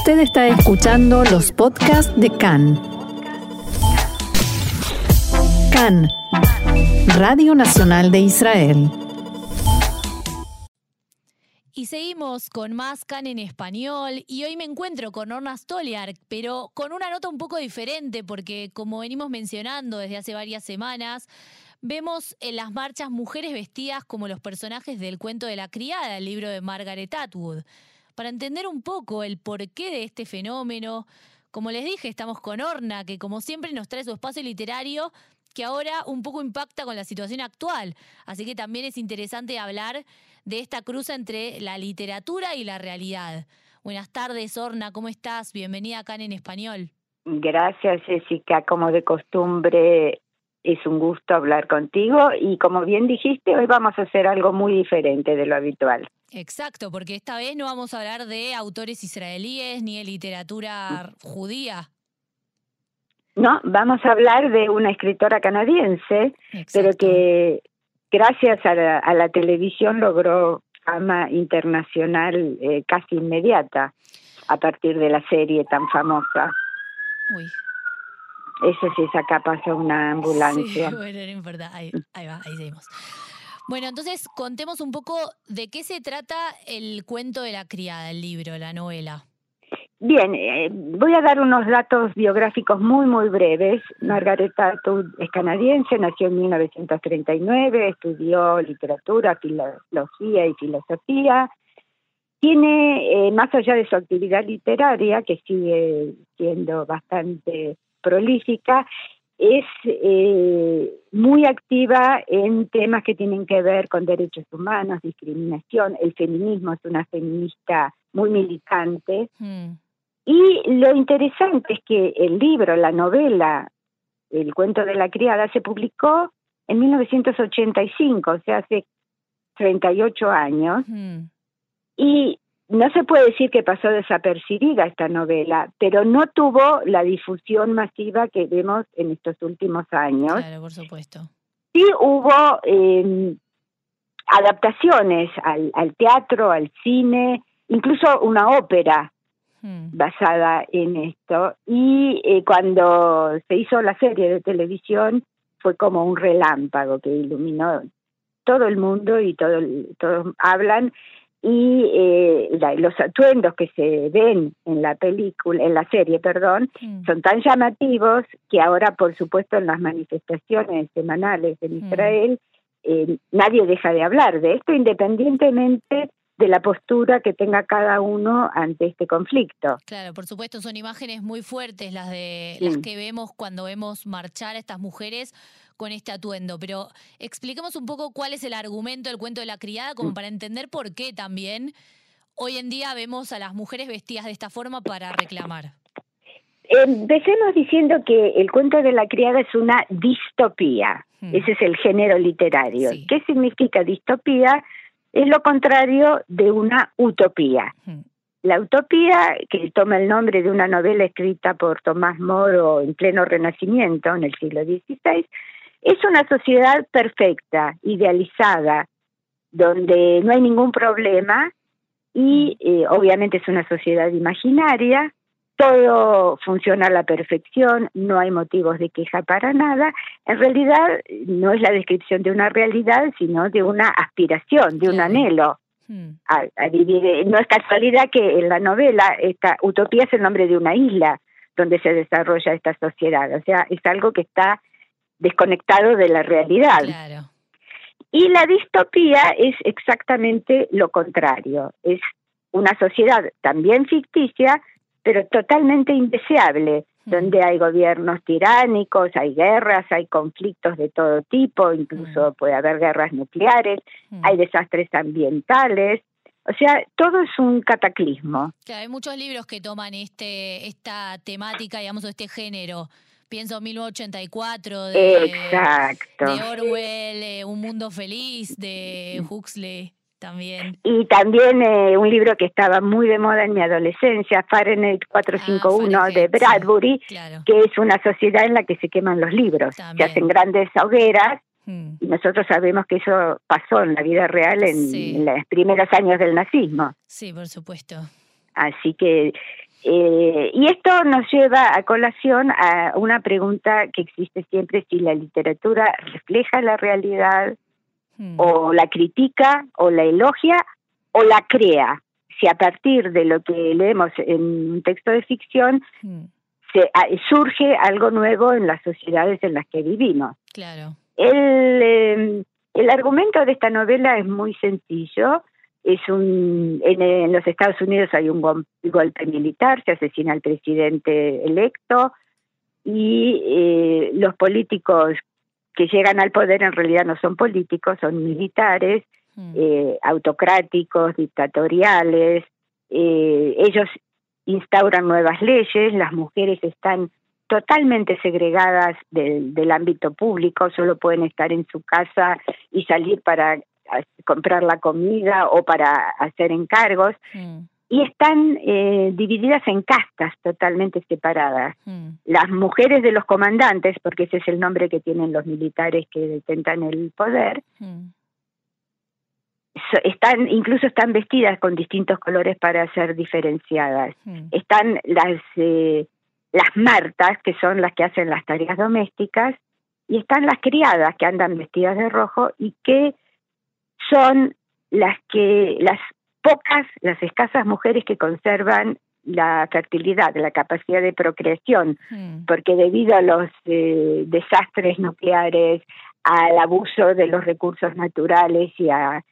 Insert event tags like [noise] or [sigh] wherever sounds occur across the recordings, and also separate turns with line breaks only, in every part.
Usted está escuchando los podcasts de CAN. CAN, Radio Nacional de Israel.
Y seguimos con más CAN en español y hoy me encuentro con Orna Stoliar, pero con una nota un poco diferente porque como venimos mencionando desde hace varias semanas, vemos en las marchas mujeres vestidas como los personajes del cuento de la criada, el libro de Margaret Atwood. Para entender un poco el porqué de este fenómeno, como les dije, estamos con Orna, que como siempre nos trae su espacio literario que ahora un poco impacta con la situación actual. Así que también es interesante hablar de esta cruza entre la literatura y la realidad. Buenas tardes, Orna, ¿cómo estás? Bienvenida acá en Español.
Gracias, Jessica. Como de costumbre, es un gusto hablar contigo y como bien dijiste, hoy vamos a hacer algo muy diferente de lo habitual.
Exacto, porque esta vez no vamos a hablar de autores israelíes ni de literatura judía.
No, vamos a hablar de una escritora canadiense, pero que gracias a la, televisión logró fama internacional eh, casi inmediata a partir de la serie tan famosa. Uy. Eso sí, acá pasó una ambulancia.
Sí, [laughs] bueno, no importa, ahí, ahí va, ahí seguimos. Bueno, entonces contemos un poco de qué se trata el cuento de la criada, el libro, la novela.
Bien, eh, voy a dar unos datos biográficos muy, muy breves. Margaret Atwood es canadiense, nació en 1939, estudió literatura, filología y filosofía. Tiene, eh, más allá de su actividad literaria, que sigue siendo bastante prolífica, es eh, muy activa en temas que tienen que ver con derechos humanos, discriminación. El feminismo es una feminista muy militante. Hmm. Y lo interesante es que el libro, la novela, el cuento de la criada, se publicó en 1985, o sea, hace 38 años. Hmm. Y no se puede decir que pasó desapercibida esta novela, pero no tuvo la difusión masiva que vemos en estos últimos años.
Claro, por supuesto.
Sí hubo eh, adaptaciones al, teatro, al cine, incluso una ópera hmm. basada en esto. Y eh, cuando se hizo la serie de televisión fue como un relámpago que iluminó todo el mundo y todo, todos hablan y eh, los atuendos que se ven en la película, en la serie, perdón, mm. son tan llamativos que ahora, por supuesto, en las manifestaciones semanales en mm. Israel, eh, nadie deja de hablar de esto, independientemente de la postura que tenga cada uno ante este conflicto.
Claro, por supuesto, son imágenes muy fuertes las de las que vemos cuando vemos marchar a estas mujeres con este atuendo, pero expliquemos un poco cuál es el argumento del cuento de la criada, como mm. para entender por qué también hoy en día vemos a las mujeres vestidas de esta forma para reclamar.
Empecemos diciendo que el cuento de la criada es una distopía, hmm. ese es el género literario. ¿Qué significa distopía? Es lo contrario de una utopía. La utopía, que toma el nombre de una novela escrita por Tomás Moro en pleno Renacimiento, en el siglo XVI, es una sociedad perfecta, idealizada, donde no hay ningún problema y eh, obviamente es una sociedad imaginaria, todo funciona a la perfección, no hay motivos de queja para nada. En realidad no es la descripción de una realidad, sino de una aspiración, de un anhelo. Mm. A, vivir. No es casualidad que en la novela esta utopía es el nombre de una isla donde se desarrolla esta sociedad. O sea, es algo que está desconectado de la realidad. Y la distopía es exactamente lo contrario, es una sociedad también ficticia, pero totalmente indeseable, donde hay gobiernos tiránicos, hay guerras, hay conflictos de todo tipo, incluso puede haber guerras nucleares, hay desastres ambientales, o sea, todo es un cataclismo.
hay muchos libros que toman este esta temática, digamos, este género. Pienso 1984 de,
Exacto.
de Orwell, eh, Un Mundo Feliz de Huxley también.
Y también eh, un libro que estaba muy de moda en mi adolescencia, Fahrenheit 451 ah, de Bradbury, que es una sociedad en la que se queman los libros, se hacen grandes hogueras. Hmm. Y nosotros sabemos que eso pasó en la vida real en, en los primeros años del nazismo.
Sí, por supuesto.
Así que Eh, y esto nos lleva a colación a una pregunta que existe siempre, si la literatura refleja la realidad o la critica o la elogia o la crea. Si a partir de lo que leemos en un texto de ficción hmm. se, surge algo nuevo en las sociedades en las que vivimos.
Claro.
El, em, el argumento de esta novela es muy sencillo es un en, los Estados Unidos hay un golpe militar, se asesina al presidente electo y eh, los políticos que llegan al poder en realidad no son políticos, son militares, hmm. eh, autocráticos, dictatoriales. Eh, ellos instauran nuevas leyes, las mujeres están totalmente segregadas del, del ámbito público, solo pueden estar en su casa y salir para comprar la comida o para hacer encargos. Mm. Y están eh, divididas en castas totalmente separadas. Mm. Las mujeres de los comandantes, porque ese es el nombre que tienen los militares que detentan el poder, mm. están incluso están vestidas con distintos colores para ser diferenciadas. Están las eh, las martas, que son las que hacen las tareas domésticas, y están las criadas que andan vestidas de rojo y que son las que las pocas, las escasas mujeres que conservan la fertilidad, la capacidad de procreación, hmm. porque debido a los eh, desastres nucleares, al abuso de los recursos naturales y a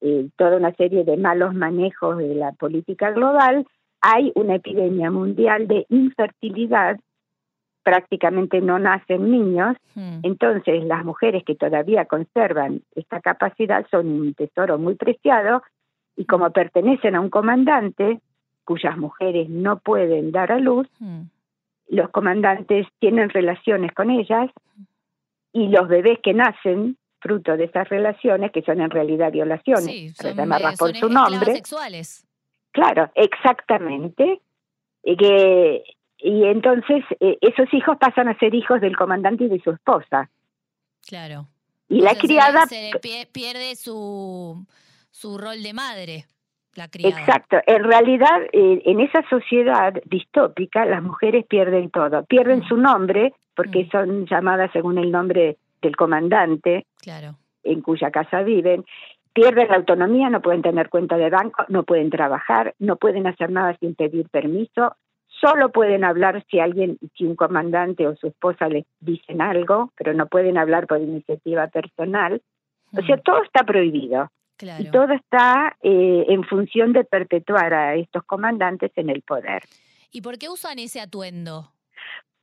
eh, toda una serie de malos manejos de la política global, hay una epidemia mundial de infertilidad prácticamente no nacen niños, hmm. entonces las mujeres que todavía conservan esta capacidad son un tesoro muy preciado y como pertenecen a un comandante cuyas mujeres no pueden dar a luz, hmm. los comandantes tienen relaciones con ellas y los bebés que nacen fruto de esas relaciones, que son en realidad violaciones,
para llamarlas por su nombre. Sexuales.
Claro, exactamente. Y que y entonces eh, esos hijos pasan a ser hijos del comandante y de su esposa.
Claro.
Y la criada
se, pierde su, su rol de madre. La criada.
Exacto. En realidad, en esa sociedad distópica, las mujeres pierden todo. Pierden mm. su nombre, porque mm. son llamadas según el nombre del comandante,
claro.
en cuya casa viven. Pierden la autonomía, no pueden tener cuenta de banco, no pueden trabajar, no pueden hacer nada sin pedir permiso, Solo pueden hablar si alguien, si un comandante o su esposa les dicen algo, pero no pueden hablar por iniciativa personal. O sea, mm. todo está prohibido. Y todo está eh, en función de perpetuar a estos comandantes en el poder.
¿Y por qué usan ese atuendo?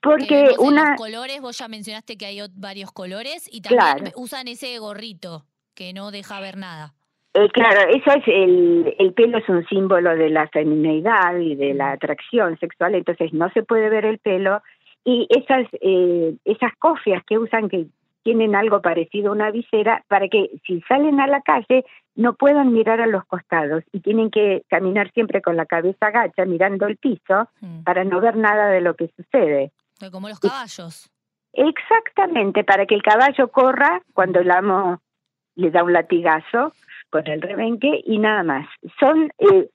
Porque una...
Los colores, vos ya mencionaste que hay varios colores y también usan ese gorrito que no deja ver nada.
Eh, claro, eso es el, el pelo es un símbolo de la femineidad y de la atracción sexual, entonces no se puede ver el pelo y esas eh, esas cofias que usan que tienen algo parecido a una visera para que si salen a la calle no puedan mirar a los costados y tienen que caminar siempre con la cabeza agacha mirando el piso mm. para no ver nada de lo que sucede.
Como los caballos.
Exactamente, para que el caballo corra cuando el amo le da un latigazo con el rebenque y nada más. Son eh,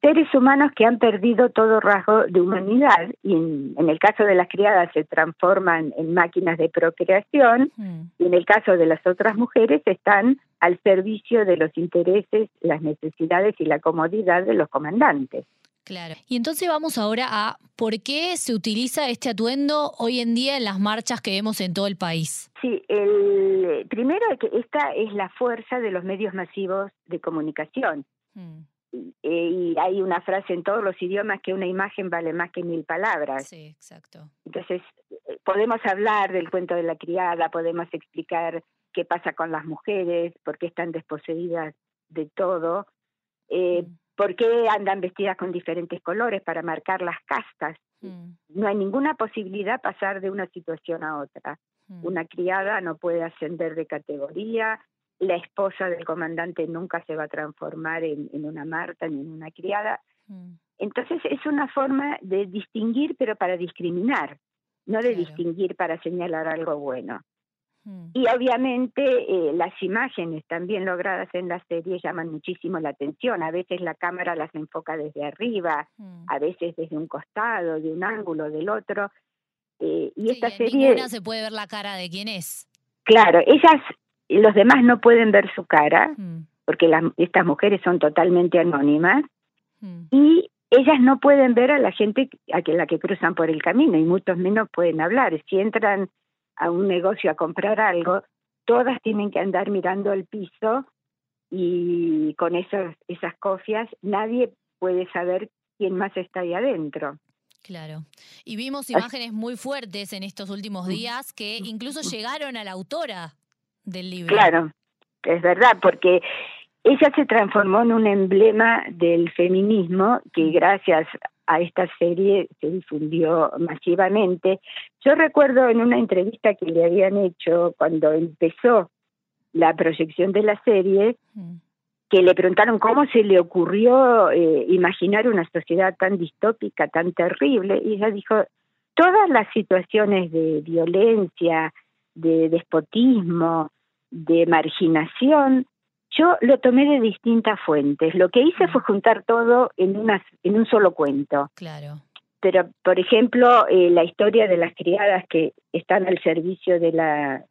seres humanos que han perdido todo rasgo de humanidad y en, el caso de las criadas se transforman en máquinas de procreación mm. y en el caso de las otras mujeres están al servicio de los intereses, las necesidades y la comodidad de los comandantes.
Claro. Y entonces vamos ahora a por qué se utiliza este atuendo hoy en día en las marchas que vemos en todo el país.
Sí, el primero que esta es la fuerza de los medios masivos de comunicación. Mm. Eh, y hay una frase en todos los idiomas que una imagen vale más que mil palabras.
Sí, exacto.
Entonces, eh, podemos hablar del cuento de la criada, podemos explicar qué pasa con las mujeres, por qué están desposeídas de todo, eh, mm. ¿Por qué andan vestidas con diferentes colores para marcar las castas? Mm. No hay ninguna posibilidad pasar de una situación a otra. Mm. Una criada no puede ascender de categoría, la esposa del comandante nunca se va a transformar en, una Marta ni en una criada. Mm. Entonces es una forma de distinguir, pero para discriminar, no de distinguir para señalar algo bueno. Mm. Y obviamente eh, las imágenes también logradas en la serie llaman muchísimo la atención. A veces la cámara las enfoca desde arriba, mm. a veces desde un costado, de un ángulo, del otro.
Eh, y esta serie. Ninguna se puede ver la cara de quién es.
Claro, ellas, los demás no pueden ver su cara, mm. porque las, estas mujeres son totalmente anónimas. Y ellas no pueden ver a la gente a la que cruzan por el camino y muchos menos pueden hablar. Si entran a un negocio a comprar algo, todas tienen que andar mirando el piso y con esas, esas cofias nadie puede saber quién más está ahí adentro.
Claro. Y vimos imágenes muy fuertes en estos últimos mm. días que incluso mm. llegaron a la autora del libro.
Claro, es verdad, porque ella se transformó en un emblema del feminismo que mm. gracias a esta serie se difundió masivamente. Yo recuerdo en una entrevista que le habían hecho cuando empezó la proyección de la serie, mm. que le preguntaron cómo se le ocurrió eh, imaginar una sociedad tan distópica, tan terrible, y ella dijo, todas las situaciones de violencia, de despotismo, de marginación, yo lo tomé de distintas fuentes. Lo que hice fue juntar todo en, una, en un solo cuento.
Claro.
Pero, por ejemplo, eh, la historia de las criadas que están al servicio de la,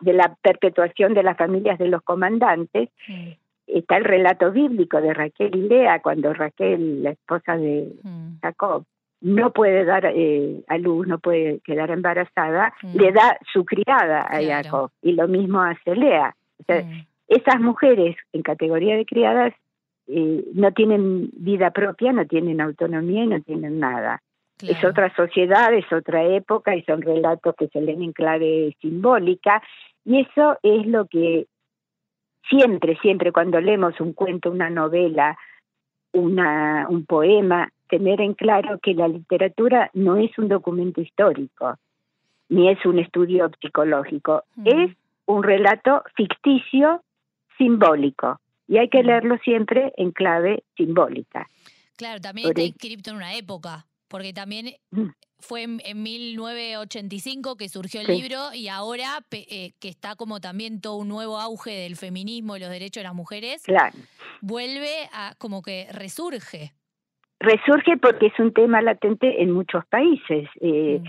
de la perpetuación de las familias de los comandantes, está el relato bíblico de Raquel y Lea, cuando Raquel, la esposa de Jacob, no puede dar eh, a luz, no puede quedar embarazada, le da su criada a Jacob, y lo mismo hace Lea. O sea, esas mujeres en categoría de criadas eh, no tienen vida propia, no tienen autonomía y no tienen nada. Es otra sociedad, es otra época y son relatos que se leen en clave simbólica y eso es lo que siempre, siempre cuando leemos un cuento, una novela, una, un poema, tener en claro que la literatura no es un documento histórico, ni es un estudio psicológico, es un relato ficticio simbólico y hay que leerlo siempre en clave simbólica.
Claro, también está inscrito en una época, porque también mm. fue en, 1985 que surgió el libro y ahora eh, que está como también todo un nuevo auge del feminismo y los derechos de las mujeres,
claro.
vuelve a como que resurge.
Resurge porque es un tema latente en muchos países. Eh, mm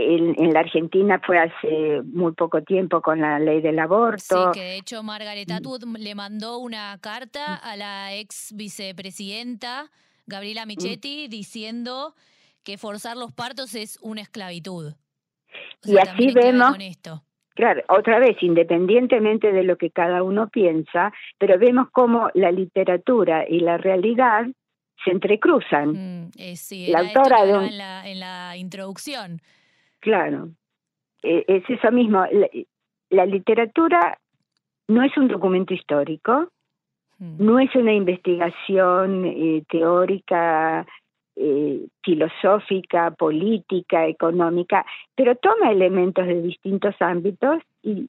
en, la Argentina fue hace muy poco tiempo con la ley del aborto.
Sí, que de hecho Margaret Atwood le mandó una carta a la ex vicepresidenta Gabriela Michetti diciendo que forzar los partos es una esclavitud.
y así vemos, claro, otra vez, independientemente de lo que cada uno piensa, pero vemos cómo la literatura y la realidad se entrecruzan.
Mm, eh, sí, la autora de en, la, en la introducción
Claro, e, es eso mismo. La, literatura no es un documento histórico, hmm. no es una investigación eh, teórica, eh, filosófica, política, económica, pero toma elementos de distintos ámbitos y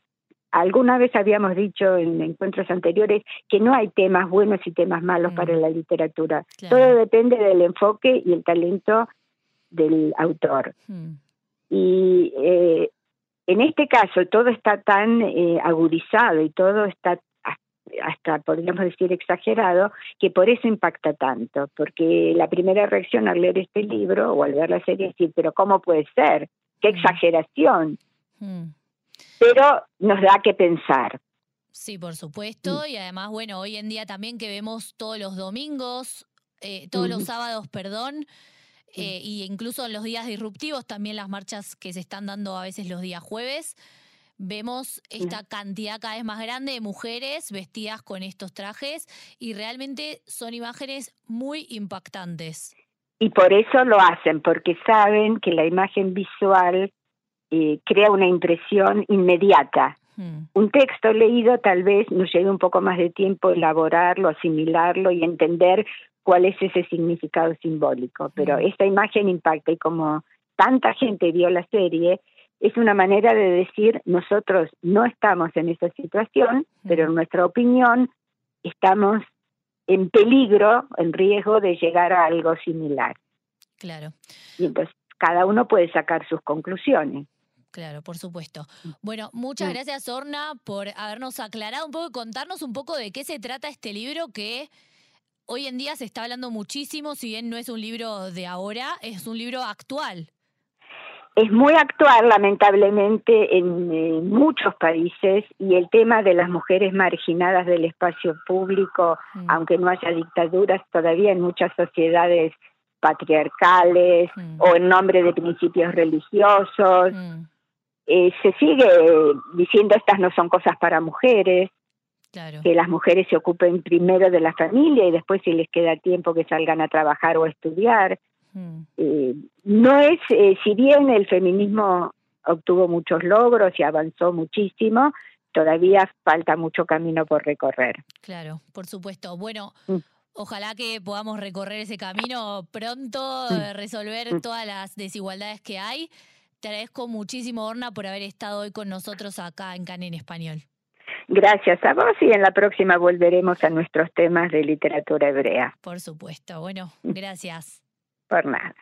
alguna vez habíamos dicho en encuentros anteriores que no hay temas buenos y temas malos para hmm. la literatura. Todo depende del enfoque y el talento del autor. Hmm. Y eh, en este caso todo está tan eh, agudizado y todo está hasta podríamos decir exagerado, que por eso impacta tanto, porque la primera reacción al leer este libro o al ver la serie es decir, pero ¿cómo puede ser? ¡Qué mm. exageración! Mm. Pero nos da que pensar.
Sí, por supuesto, y además, bueno, hoy en día también que vemos todos los domingos, eh, todos los sábados, perdón, eh, y incluso en los días disruptivos, también las marchas que se están dando a veces los días jueves, vemos esta cantidad cada vez más grande de mujeres vestidas con estos trajes y realmente son imágenes muy impactantes.
Y por eso lo hacen, porque saben que la imagen visual eh, crea una impresión inmediata. Hmm. Un texto leído tal vez nos lleve un poco más de tiempo elaborarlo, asimilarlo y entender cuál es ese significado simbólico, pero mm. esta imagen impacta y como tanta gente vio la serie, es una manera de decir nosotros no estamos en esa situación, pero en nuestra opinión estamos en peligro, en riesgo de llegar a algo similar.
Claro.
Y entonces cada uno puede sacar sus conclusiones.
Claro, por supuesto. Bueno, muchas mm. gracias, Orna, por habernos aclarado un poco y contarnos un poco de qué se trata este libro que hoy en día se está hablando muchísimo, si bien no es un libro de ahora, es un libro actual.
Es muy actual, lamentablemente, en, muchos países y el tema de las mujeres marginadas del espacio público, mm. aunque no haya dictaduras, todavía en muchas sociedades patriarcales mm. o en nombre de principios religiosos. Eh, se sigue diciendo estas no son cosas para mujeres, que las mujeres se ocupen primero de la familia y después si les queda tiempo que salgan a trabajar o a estudiar. Hmm. Eh, no es, eh, si bien el feminismo obtuvo muchos logros y avanzó muchísimo, todavía falta mucho camino por recorrer.
Claro, por supuesto. Bueno, mm. ojalá que podamos recorrer ese camino pronto, mm. resolver mm. todas las desigualdades que hay. Te agradezco muchísimo, Orna, por haber estado hoy con nosotros acá en CAN en Español.
Gracias a vos y en la próxima volveremos a nuestros temas de literatura hebrea.
Por supuesto. Bueno, gracias.
Por nada.